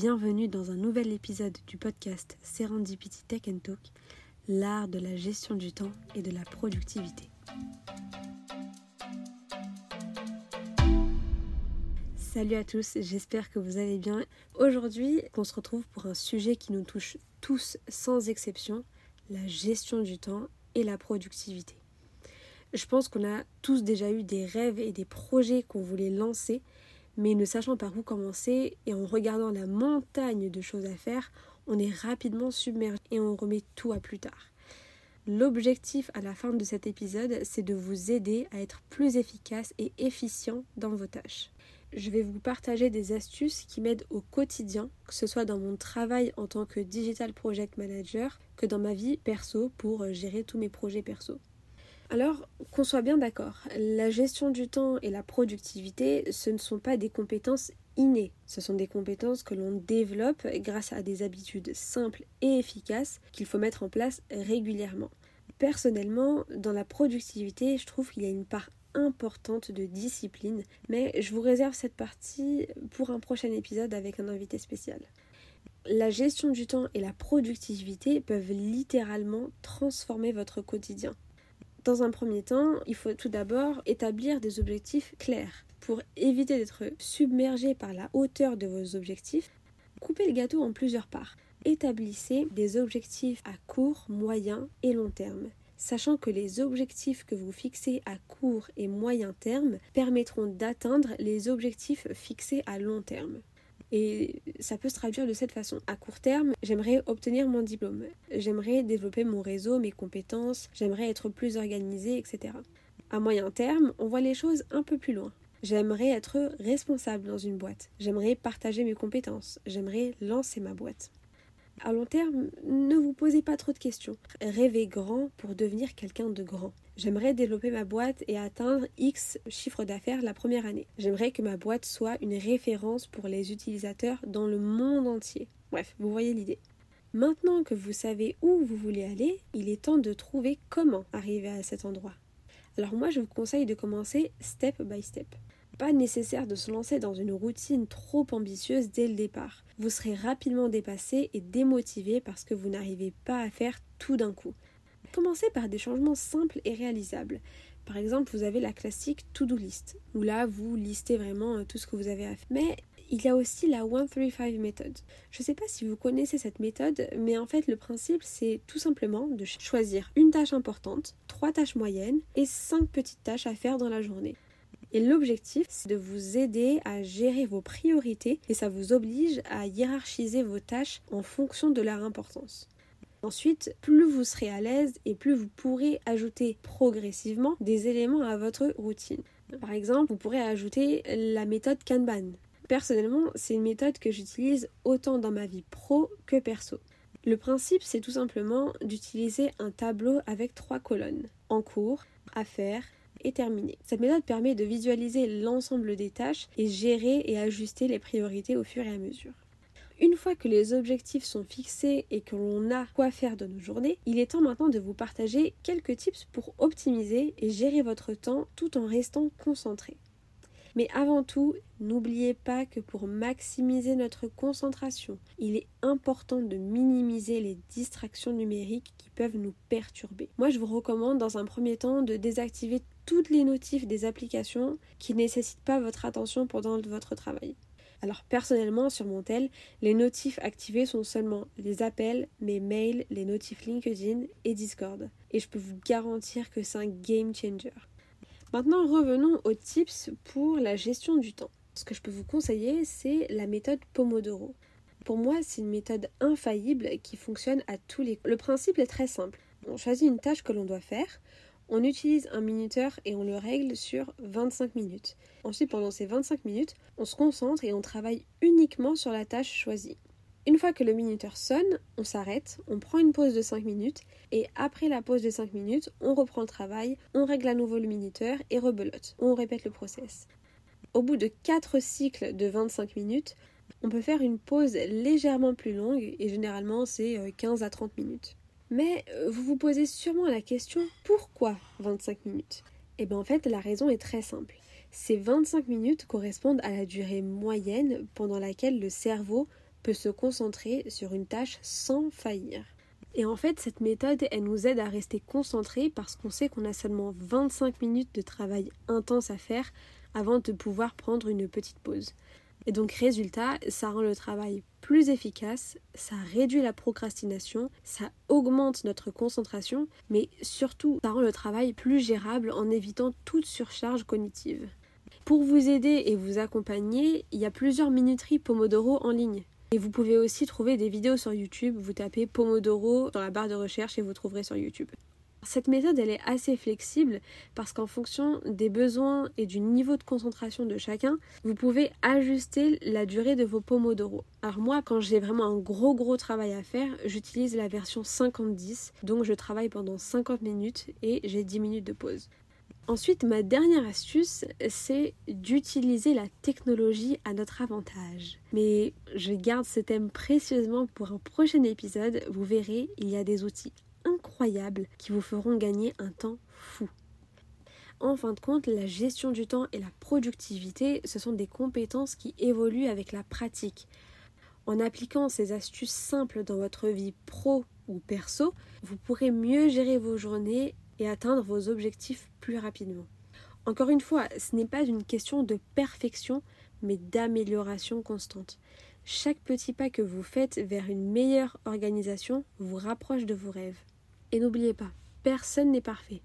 Bienvenue dans un nouvel épisode du podcast Serendipity Tech Talk, l'art de la gestion du temps et de la productivité. Salut à tous, j'espère que vous allez bien. Aujourd'hui, on se retrouve pour un sujet qui nous touche tous sans exception, la gestion du temps et la productivité. Je pense qu'on a tous déjà eu des rêves et des projets qu'on voulait lancer, mais ne sachant par où commencer et en regardant la montagne de choses à faire, on est rapidement submergé et on remet tout à plus tard. L'objectif à la fin de cet épisode, c'est de vous aider à être plus efficace et efficient dans vos tâches. Je vais vous partager des astuces qui m'aident au quotidien, que ce soit dans mon travail en tant que Digital Project Manager, que dans ma vie perso pour gérer tous mes projets perso. Alors, qu'on soit bien d'accord, la gestion du temps et la productivité, ce ne sont pas des compétences innées, ce sont des compétences que l'on développe grâce à des habitudes simples et efficaces qu'il faut mettre en place régulièrement. Personnellement, dans la productivité, je trouve qu'il y a une part importante de discipline, mais je vous réserve cette partie pour un prochain épisode avec un invité spécial. La gestion du temps et la productivité peuvent littéralement transformer votre quotidien. Dans un premier temps, il faut tout d'abord établir des objectifs clairs. Pour éviter d'être submergé par la hauteur de vos objectifs, coupez le gâteau en plusieurs parts. Établissez des objectifs à court, moyen et long terme sachant que les objectifs que vous fixez à court et moyen terme permettront d'atteindre les objectifs fixés à long terme. Et ça peut se traduire de cette façon. À court terme, j'aimerais obtenir mon diplôme. J'aimerais développer mon réseau, mes compétences. J'aimerais être plus organisée, etc. À moyen terme, on voit les choses un peu plus loin. J'aimerais être responsable dans une boîte. J'aimerais partager mes compétences. J'aimerais lancer ma boîte. À long terme, ne vous posez pas trop de questions. Rêvez grand pour devenir quelqu'un de grand. J'aimerais développer ma boîte et atteindre X chiffre d'affaires la première année. J'aimerais que ma boîte soit une référence pour les utilisateurs dans le monde entier. Bref, vous voyez l'idée. Maintenant que vous savez où vous voulez aller, il est temps de trouver comment arriver à cet endroit. Alors moi, je vous conseille de commencer step by step. Pas nécessaire de se lancer dans une routine trop ambitieuse dès le départ. Vous serez rapidement dépassé et démotivé parce que vous n'arrivez pas à faire tout d'un coup. Commencez par des changements simples et réalisables. Par exemple, vous avez la classique to-do list, où là, vous listez vraiment euh, tout ce que vous avez à faire. Mais il y a aussi la 135 méthode. Je ne sais pas si vous connaissez cette méthode, mais en fait, le principe, c'est tout simplement de choisir une tâche importante, trois tâches moyennes et cinq petites tâches à faire dans la journée. Et l'objectif, c'est de vous aider à gérer vos priorités et ça vous oblige à hiérarchiser vos tâches en fonction de leur importance. Ensuite, plus vous serez à l'aise et plus vous pourrez ajouter progressivement des éléments à votre routine. Par exemple, vous pourrez ajouter la méthode Kanban. Personnellement, c'est une méthode que j'utilise autant dans ma vie pro que perso. Le principe, c'est tout simplement d'utiliser un tableau avec trois colonnes en cours, à faire Cette méthode permet de visualiser l'ensemble des tâches et gérer et ajuster les priorités au fur et à mesure. Une fois que les objectifs sont fixés et que l'on a quoi faire de nos journées, il est temps maintenant de vous partager quelques tips pour optimiser et gérer votre temps tout en restant concentré. Mais avant tout, n'oubliez pas que pour maximiser notre concentration, il est important de minimiser les distractions numériques qui peuvent nous perturber. Moi, je vous recommande dans un premier temps de désactiver toutes les notifs des applications qui ne nécessitent pas votre attention pendant votre travail. Alors personnellement sur mon tel, les notifs activés sont seulement les appels, mes mails, les notifs LinkedIn et Discord. Et je peux vous garantir que c'est un game changer. Maintenant revenons aux tips pour la gestion du temps. Ce que je peux vous conseiller, c'est la méthode Pomodoro. Pour moi, c'est une méthode infaillible qui fonctionne à tous les Le principe est très simple. On choisit une tâche que l'on doit faire, on utilise un minuteur et on le règle sur 25 minutes. Ensuite, pendant ces 25 minutes, on se concentre et on travaille uniquement sur la tâche choisie. Une fois que le minuteur sonne, on s'arrête, on prend une pause de 5 minutes et après la pause de 5 minutes, on reprend le travail, on règle à nouveau le minuteur et rebelote. On répète le process. Au bout de 4 cycles de 25 minutes, on peut faire une pause légèrement plus longue et généralement c'est 15 euh, à 30 minutes. Mais euh, vous vous posez sûrement la question pourquoi 25 minutes? Eh bien en fait la raison est très simple. Ces 25 minutes correspondent à la durée moyenne pendant laquelle le cerveau peut se concentrer sur une tâche sans faillir. Et en fait, cette méthode, elle nous aide à rester concentrés parce qu'on sait qu'on a seulement 25 minutes de travail intense à faire avant de pouvoir prendre une petite pause. Et donc résultat, ça rend le travail plus efficace, ça réduit la procrastination, ça augmente notre concentration, mais surtout ça rend le travail plus gérable en évitant toute surcharge cognitive. Pour vous aider et vous accompagner, il y a plusieurs minuteries Pomodoro en ligne. Et vous pouvez aussi trouver des vidéos sur YouTube, vous tapez Pomodoro dans la barre de recherche et vous trouverez sur YouTube. Cette méthode, elle est assez flexible parce qu'en fonction des besoins et du niveau de concentration de chacun, vous pouvez ajuster la durée de vos pomodoro. Alors moi, quand j'ai vraiment un gros gros travail à faire, j'utilise la version 50-10, donc je travaille pendant 50 minutes et j'ai 10 minutes de pause. Ensuite, ma dernière astuce, c'est d'utiliser la technologie à notre avantage. Mais je garde ce thème précieusement pour un prochain épisode. Vous verrez, il y a des outils incroyables qui vous feront gagner un temps fou. En fin de compte, la gestion du temps et la productivité, ce sont des compétences qui évoluent avec la pratique. En appliquant ces astuces simples dans votre vie pro ou perso, vous pourrez mieux gérer vos journées et atteindre vos objectifs plus rapidement. Encore une fois, ce n'est pas une question de perfection, mais d'amélioration constante. Chaque petit pas que vous faites vers une meilleure organisation vous rapproche de vos rêves. Et n'oubliez pas, personne n'est parfait.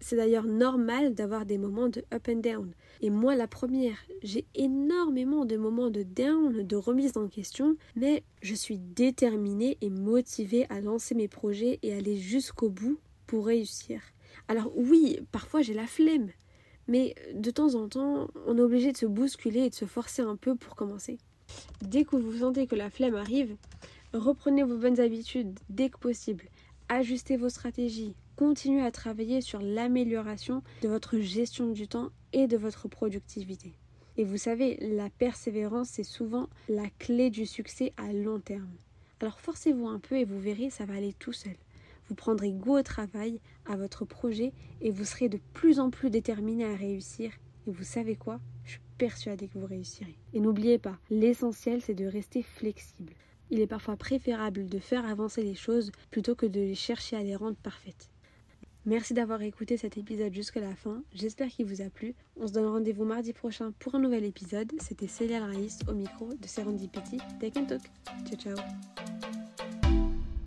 C'est d'ailleurs normal d'avoir des moments de up and down. Et moi, la première, j'ai énormément de moments de down, de remise en question, mais je suis déterminée et motivée à lancer mes projets et aller jusqu'au bout réussir. Alors oui, parfois j'ai la flemme, mais de temps en temps, on est obligé de se bousculer et de se forcer un peu pour commencer. Dès que vous sentez que la flemme arrive, reprenez vos bonnes habitudes dès que possible. Ajustez vos stratégies. Continuez à travailler sur l'amélioration de votre gestion du temps et de votre productivité. Et vous savez, la persévérance, c'est souvent la clé du succès à long terme. Alors forcez-vous un peu et vous verrez, ça va aller tout seul. Vous prendrez goût au travail, à votre projet et vous serez de plus en plus déterminé à réussir. Et vous savez quoi? Je suis persuadée que vous réussirez. Et n'oubliez pas, l'essentiel c'est de rester flexible. Il est parfois préférable de faire avancer les choses plutôt que de les chercher à les rendre parfaites. Merci d'avoir écouté cet épisode jusqu'à la fin. J'espère qu'il vous a plu. On se donne rendez-vous mardi prochain pour un nouvel épisode. C'était Célia Raïs au micro de Serendipity Take and Talk. Ciao ciao